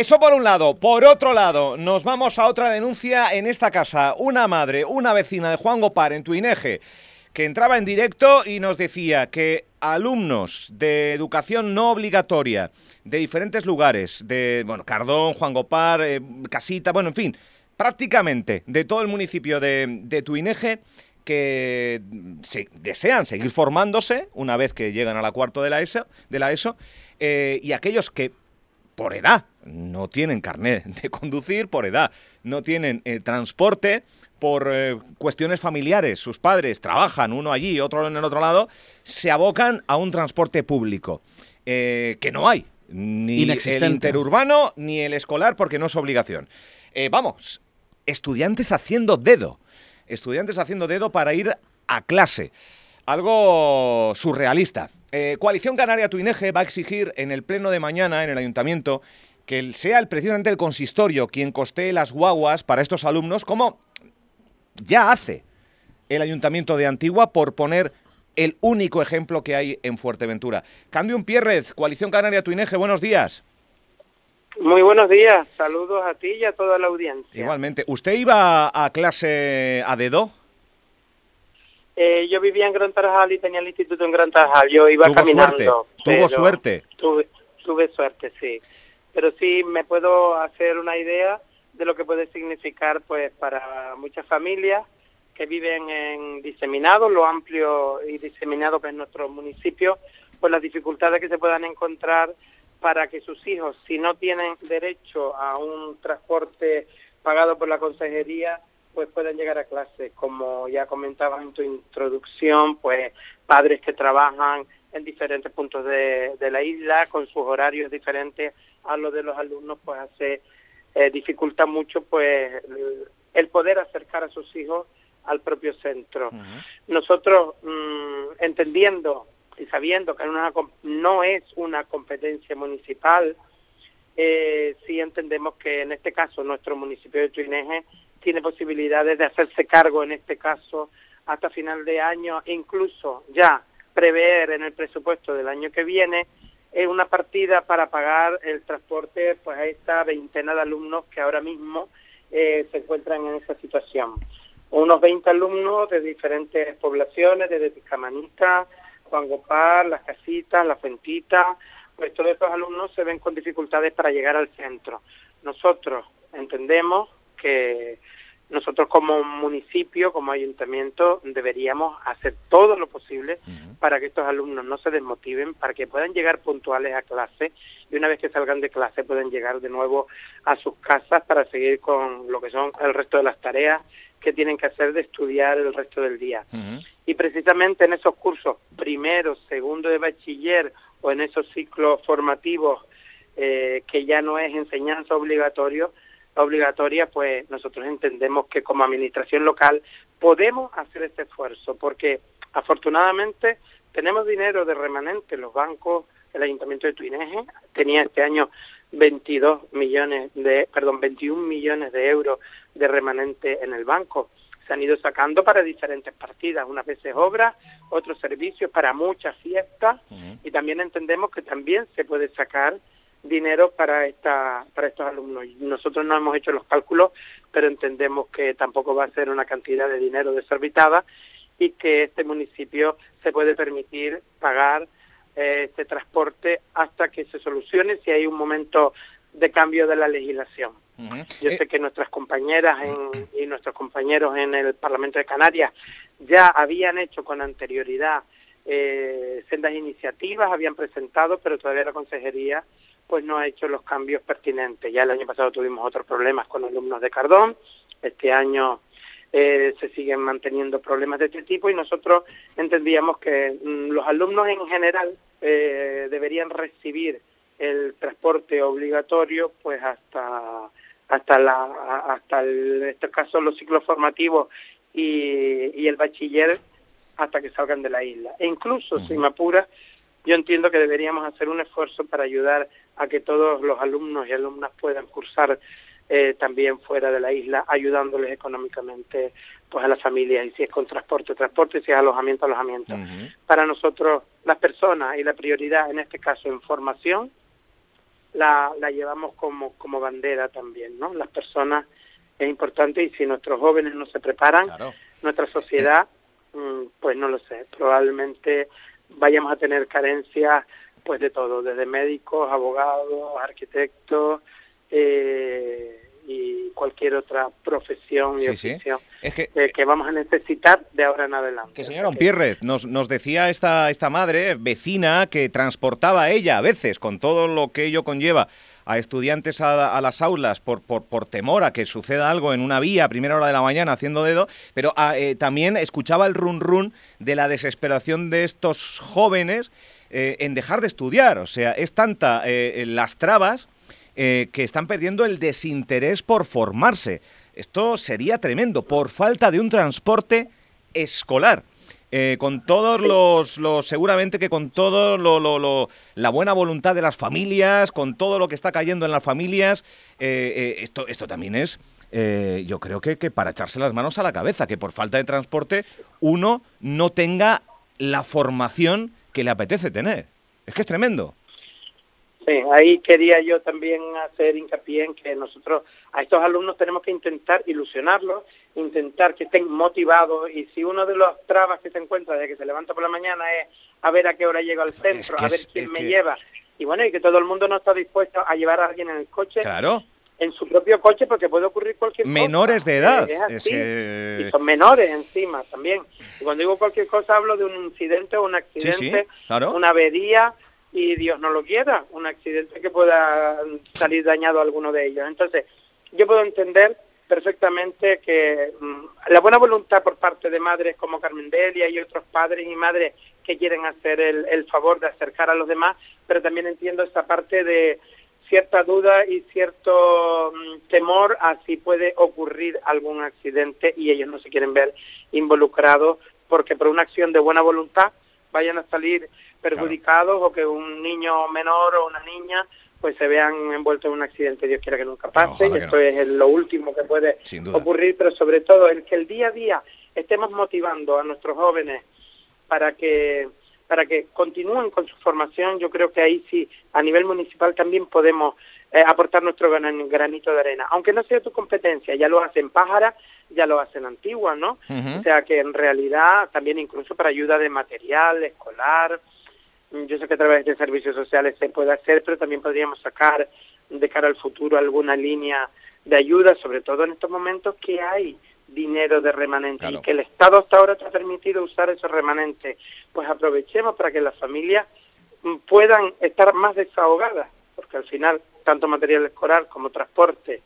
eso por un lado. Por otro lado, nos vamos a otra denuncia en esta casa. Una madre, una vecina de Juan Gopar en Tuineje, que entraba en directo y nos decía que alumnos de educación no obligatoria de diferentes lugares, de bueno, Cardón, Juan Gopar, eh, Casita, bueno, en fin, prácticamente de todo el municipio de, de Tuineje, que se, desean seguir formándose una vez que llegan a la cuarto de la ESO, de la ESO eh, y aquellos que por edad. No tienen carnet de conducir, por edad. No tienen eh, transporte, por eh, cuestiones familiares, sus padres trabajan uno allí, otro en el otro lado, se abocan a un transporte público que no hay, ni el interurbano ni el escolar porque no es obligación. vamos, estudiantes haciendo dedo. Estudiantes haciendo dedo para ir a clase. Algo surrealista. Eh, Coalición Canaria Tuineje va a exigir en el pleno de mañana en el ayuntamiento que sea el, precisamente el consistorio quien costee las guaguas para estos alumnos, como ya hace el ayuntamiento de Antigua por poner el único ejemplo que hay en Fuerteventura. Cambio Pierrez, Coalición Canaria Tuineje, buenos días. Muy buenos días, saludos a ti y a toda la audiencia. Igualmente, ¿usted iba a clase a dedo? Eh, yo vivía en Gran Tarajal y tenía el instituto en Gran Tarajal, yo iba ¿Tuvo caminando. Suerte? ¿Tuvo suerte? Tuve, tuve suerte, sí. Pero sí me puedo hacer una idea de lo que puede significar pues para muchas familias que viven en diseminados, lo amplio y diseminado que es nuestro municipio, pues las dificultades que se puedan encontrar para que sus hijos, si no tienen derecho a un transporte pagado por la consejería, pues puedan llegar a clase. Como ya comentabas en tu introducción, pues padres que trabajan en diferentes puntos de, la isla con sus horarios diferentes a los de los alumnos, pues hace eh, dificulta mucho pues el poder acercar a sus hijos al propio centro. Nosotros, mm, entendiendo y sabiendo que no es una competencia municipal, eh, sí entendemos que en este caso nuestro municipio de Tuineje tiene posibilidades de hacerse cargo en este caso hasta final de año e incluso ya prever en el presupuesto del año que viene una partida para pagar el transporte pues a esta veintena de alumnos que ahora mismo eh, se encuentran en esa situación. Unos 20 alumnos de diferentes poblaciones, desde Tiscamanita, Juan Gopar, las casitas, la fuentita, pues todos estos alumnos se ven con dificultades para llegar al centro. Nosotros entendemos que nosotros como municipio, como ayuntamiento, deberíamos hacer todo lo posible para que estos alumnos no se desmotiven, para que puedan llegar puntuales a clase y una vez que salgan de clase puedan llegar de nuevo a sus casas para seguir con lo que son el resto de las tareas que tienen que hacer de estudiar el resto del día. Y precisamente en esos cursos, primero, segundo de bachiller o en esos ciclos formativos eh, que ya no es enseñanza obligatorio, obligatoria, pues nosotros entendemos que como administración local podemos hacer este esfuerzo, porque afortunadamente tenemos dinero de remanente, los bancos, el Ayuntamiento de Tuineje tenía este año 22 millones de, perdón, 21 millones de euros de remanente en el banco. Se han ido sacando para diferentes partidas, unas veces obras, otros servicios para muchas fiestas. Y también entendemos que también se puede sacar dinero para esta para estos alumnos. Nosotros no hemos hecho los cálculos, pero entendemos que tampoco va a ser una cantidad de dinero desorbitada y que este municipio se puede permitir pagar eh, este transporte hasta que se solucione si hay un momento de cambio de la legislación. Yo eh, sé que nuestras compañeras y nuestros compañeros en el Parlamento de Canarias ya habían hecho con anterioridad eh, sendas iniciativas, habían presentado, pero todavía la consejería pues no ha hecho los cambios pertinentes. Ya el año pasado tuvimos otros problemas con alumnos de Cardón, este año eh, se siguen manteniendo problemas de este tipo y nosotros entendíamos que mm, los alumnos en general eh, deberían recibir el transporte obligatorio pues hasta hasta la hasta el, en este caso los ciclos formativos y, y el bachiller hasta que salgan de la isla. E incluso si me apura yo entiendo que deberíamos hacer un esfuerzo para ayudar a que todos los alumnos y alumnas puedan cursar eh, también fuera de la isla, ayudándoles económicamente pues a las familias, y si es con transporte, transporte, si es alojamiento, alojamiento. Para nosotros, las personas y la prioridad, en este caso, en formación, la, la llevamos como, como bandera también, ¿no? Las personas es importante y si nuestros jóvenes no se preparan, nuestra sociedad, mm, pues no lo sé, probablemente vayamos a tener carencias pues de todo, desde médicos, abogados, arquitectos eh, y cualquier otra profesión y oficio que, que, vamos a necesitar de ahora en adelante. Que señora Pierrez, nos, nos decía esta, esta madre vecina que transportaba ella a veces con todo lo que ello conlleva a estudiantes a, las aulas por, por, por, temor a que suceda algo en una vía a primera hora de la mañana haciendo dedo, pero ah, eh, también escuchaba el run run de la desesperación de estos jóvenes eh, en dejar de estudiar. O sea, es tanta eh, las trabas que están perdiendo el desinterés por formarse. Esto sería tremendo, por falta de un transporte escolar. Eh, con todos los, los, seguramente que con todo lo, lo, la buena voluntad de las familias, con todo lo que está cayendo en las familias, eh, eh, esto, esto también es, yo creo que, que para echarse las manos a la cabeza, que por falta de transporte uno no tenga la formación que le apetece tener. Es que es tremendo. Sí, ahí quería yo también hacer hincapié en que nosotros a estos alumnos tenemos que intentar ilusionarlos, intentar que estén motivados y si uno de los trabas que se encuentra desde que se levanta por la mañana es a ver a qué hora llego al centro, a ver quién me lleva y bueno, y que todo el mundo no está dispuesto a llevar a alguien en el coche. Claro en su propio coche porque puede ocurrir cualquier cosa. Menores de edad. Y son menores encima también. Y cuando digo cualquier cosa hablo de un incidente o un accidente, una avería y Dios no lo quiera, un accidente que pueda salir dañado a alguno de ellos. Entonces, yo puedo entender perfectamente que mm, la buena voluntad por parte de madres como Carmen Delia y otros padres y madres que quieren hacer el, el favor de acercar a los demás, pero también entiendo esta parte de cierta duda y cierto mm, temor a si puede ocurrir algún accidente y ellos no se quieren ver involucrados porque por una acción de buena voluntad vayan a salir perjudicados o que un niño menor o una niña pues se vean envueltos en un accidente, Dios quiera que nunca pase, y esto es lo último que puede ocurrir, pero sobre todo el que el día a día estemos motivando a nuestros jóvenes para que para que continúen con su formación, yo creo que ahí sí, a nivel municipal también podemos eh, aportar nuestro granito de arena, aunque no sea tu competencia, ya lo hacen Pájara, ya lo hacen Antigua, ¿no? O sea que en realidad también incluso para ayuda de material escolar, yo sé que a través de servicios sociales se puede hacer, pero también podríamos sacar de cara al futuro alguna línea de ayuda, sobre todo en estos momentos que hay dinero de remanente y que el Estado hasta ahora te ha permitido usar esos remanentes. Pues aprovechemos para que las familias mm, puedan estar más desahogadas, porque al final tanto material escolar como transporte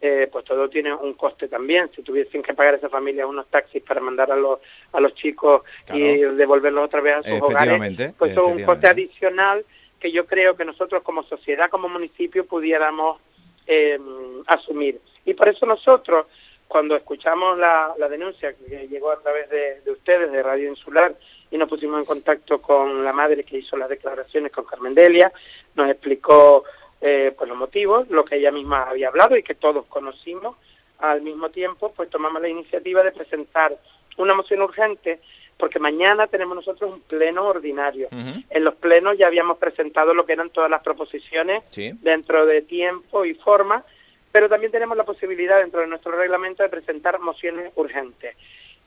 eh, pues todo tiene un coste también. Si tuviesen que pagar a esa familia unos taxis para mandar a los, a los chicos y devolverlos otra vez a sus hogares, pues es un coste adicional que yo creo que nosotros como sociedad, como municipio, pudiéramos eh, asumir. Y por eso nosotros, cuando escuchamos la, la denuncia que llegó a través de, de ustedes, de Radio Insular, y nos pusimos en contacto con la madre que hizo las declaraciones con Carmen Delia, nos explicó eh, pues los motivos, lo que ella misma había hablado y que todos conocimos, al mismo tiempo pues tomamos la iniciativa de presentar una moción urgente porque mañana tenemos nosotros un pleno ordinario. En los plenos ya habíamos presentado lo que eran todas las proposiciones dentro de tiempo y forma, pero también tenemos la posibilidad dentro de nuestro reglamento de presentar mociones urgentes.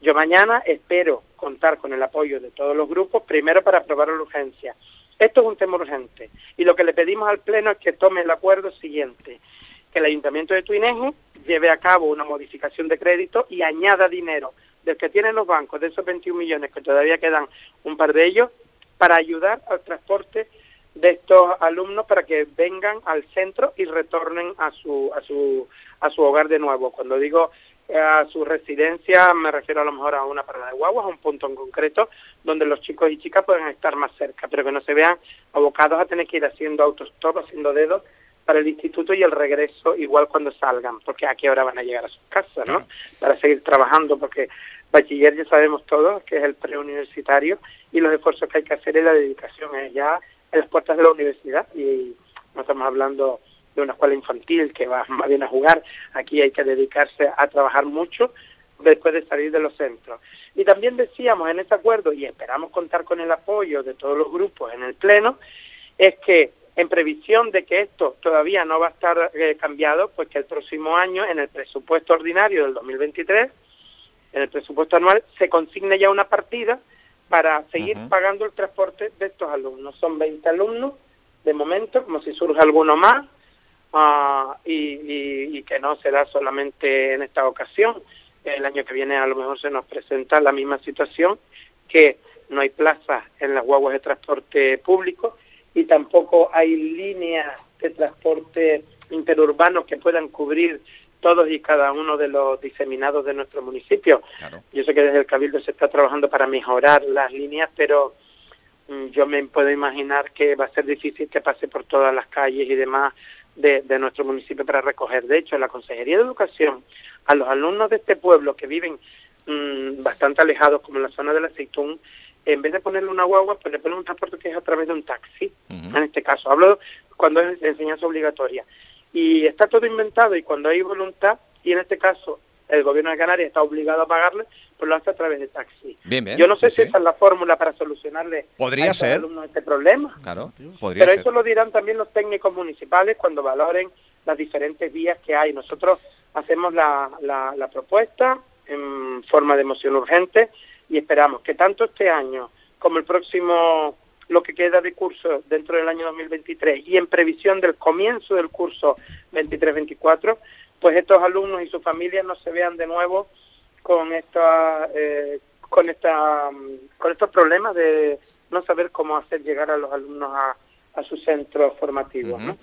Yo mañana espero contar con el apoyo de todos los grupos, primero para aprobar la urgencia esto es un tema urgente y lo que le pedimos al Pleno es que tome el acuerdo siguiente, que el Ayuntamiento de Tuineje lleve a cabo una modificación de crédito y añada dinero del que tienen los bancos, de esos 21 millones, que todavía quedan un par de ellos, para ayudar al transporte de estos alumnos para que vengan al centro y retornen a su, a su, a su hogar de nuevo. Cuando digo a su residencia, me refiero a lo mejor a una parada de guaguas, a un punto en concreto, donde los chicos y chicas puedan estar más cerca, pero que no se vean abocados a tener que ir haciendo autostop, haciendo dedos para el instituto y el regreso igual cuando salgan, porque a qué hora van a llegar a sus casas, ¿no? Para seguir trabajando, porque bachiller ya sabemos todos que es el preuniversitario y los esfuerzos que hay que hacer es la dedicación, es ya en las puertas de la universidad y no estamos hablando de una escuela infantil que va más bien a jugar, aquí hay que dedicarse a trabajar mucho después de salir de los centros. Y también decíamos en ese acuerdo, y esperamos contar con el apoyo de todos los grupos en el Pleno, es que en previsión de que esto todavía no va a estar eh, cambiado, pues que el próximo año, en el presupuesto ordinario del 2023, en el presupuesto anual, se consigne ya una partida para seguir pagando el transporte de estos alumnos. Son 20 alumnos de momento, como si surge alguno más, uh, y, y, que no será solamente en esta ocasión. El año que viene a lo mejor se nos presenta la misma situación, que no hay plazas en las guaguas de transporte público y tampoco hay líneas de transporte interurbano que puedan cubrir todos y cada uno de los diseminados de nuestro municipio. Yo sé que desde el Cabildo se está trabajando para mejorar las líneas, pero mm, yo me puedo imaginar que va a ser difícil que pase por todas las calles y demás de, nuestro municipio para recoger. De hecho, la Consejería de Educación, a los alumnos de este pueblo que viven mm, bastante alejados, como en la zona del Aceitún, en vez de ponerle una guagua, pues le ponen un transporte que es a través de un taxi, en este caso. Hablo cuando es enseñanza obligatoria. Y está todo inventado y cuando hay voluntad, y en este caso el gobierno de Canarias está obligado a pagarle, pues lo hace a través de taxi. Yo no sé si esa es la fórmula para solucionarle ¿Podría a ser? alumnos este problema. Claro, podría Pero eso lo dirán también los técnicos municipales cuando valoren las diferentes vías que hay. Nosotros hacemos la, la, la propuesta en forma de moción urgente y esperamos que tanto este año como el próximo, lo que queda de curso dentro del año 2023 y en previsión del comienzo del curso 23-24, pues estos alumnos y sus familias no se vean de nuevo con esta, eh, con esta, con estos problemas de no saber cómo hacer llegar a los alumnos a, a sus centros formativos. ¿no?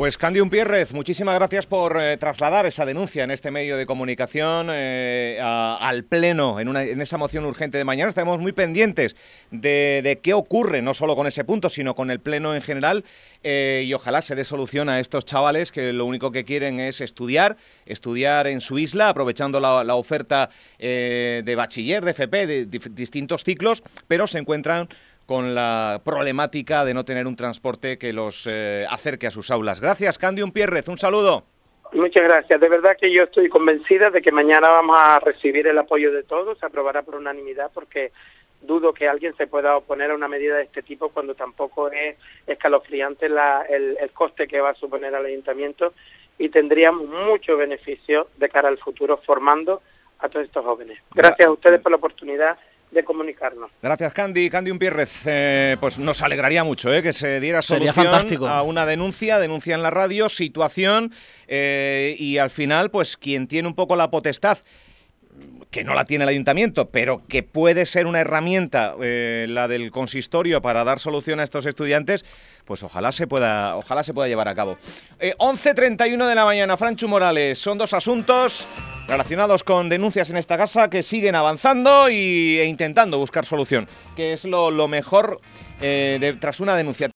Pues Candy Pierrez, muchísimas gracias por eh, trasladar esa denuncia en este medio de comunicación eh, al Pleno, en, en, esa moción urgente de mañana. Estaremos muy pendientes de, qué ocurre, no solo con ese punto, sino con el Pleno en general, eh, y ojalá se dé solución a estos chavales que lo único que quieren es estudiar, estudiar en su isla, aprovechando la, oferta de bachiller, de FP, de distintos ciclos, pero se encuentran con la problemática de no tener un transporte que los eh, acerque a sus aulas. Gracias, Candium Pierrez, un saludo. Muchas gracias. De verdad que yo estoy convencida de que mañana vamos a recibir el apoyo de todos, se aprobará por unanimidad porque dudo que alguien se pueda oponer a una medida de este tipo cuando tampoco es escalofriante la, el, el coste que va a suponer al ayuntamiento y tendríamos mucho beneficio de cara al futuro formando a todos estos jóvenes. Gracias a ustedes por la oportunidad de comunicarnos. Gracias, Candy. Candy Unpierrez, eh, pues nos alegraría mucho eh, que se diera solución a una denuncia, denuncia en la radio, situación, eh, y al final, pues quien tiene un poco la potestad que no la tiene el ayuntamiento, pero que puede ser una herramienta, eh, la del consistorio, para dar solución a estos estudiantes, pues ojalá se pueda, ojalá se pueda llevar a cabo. 11.31 de la mañana, Franchu Morales, son dos asuntos relacionados con denuncias en esta casa que siguen avanzando y, e intentando buscar solución, que es lo, mejor eh, tras una denuncia.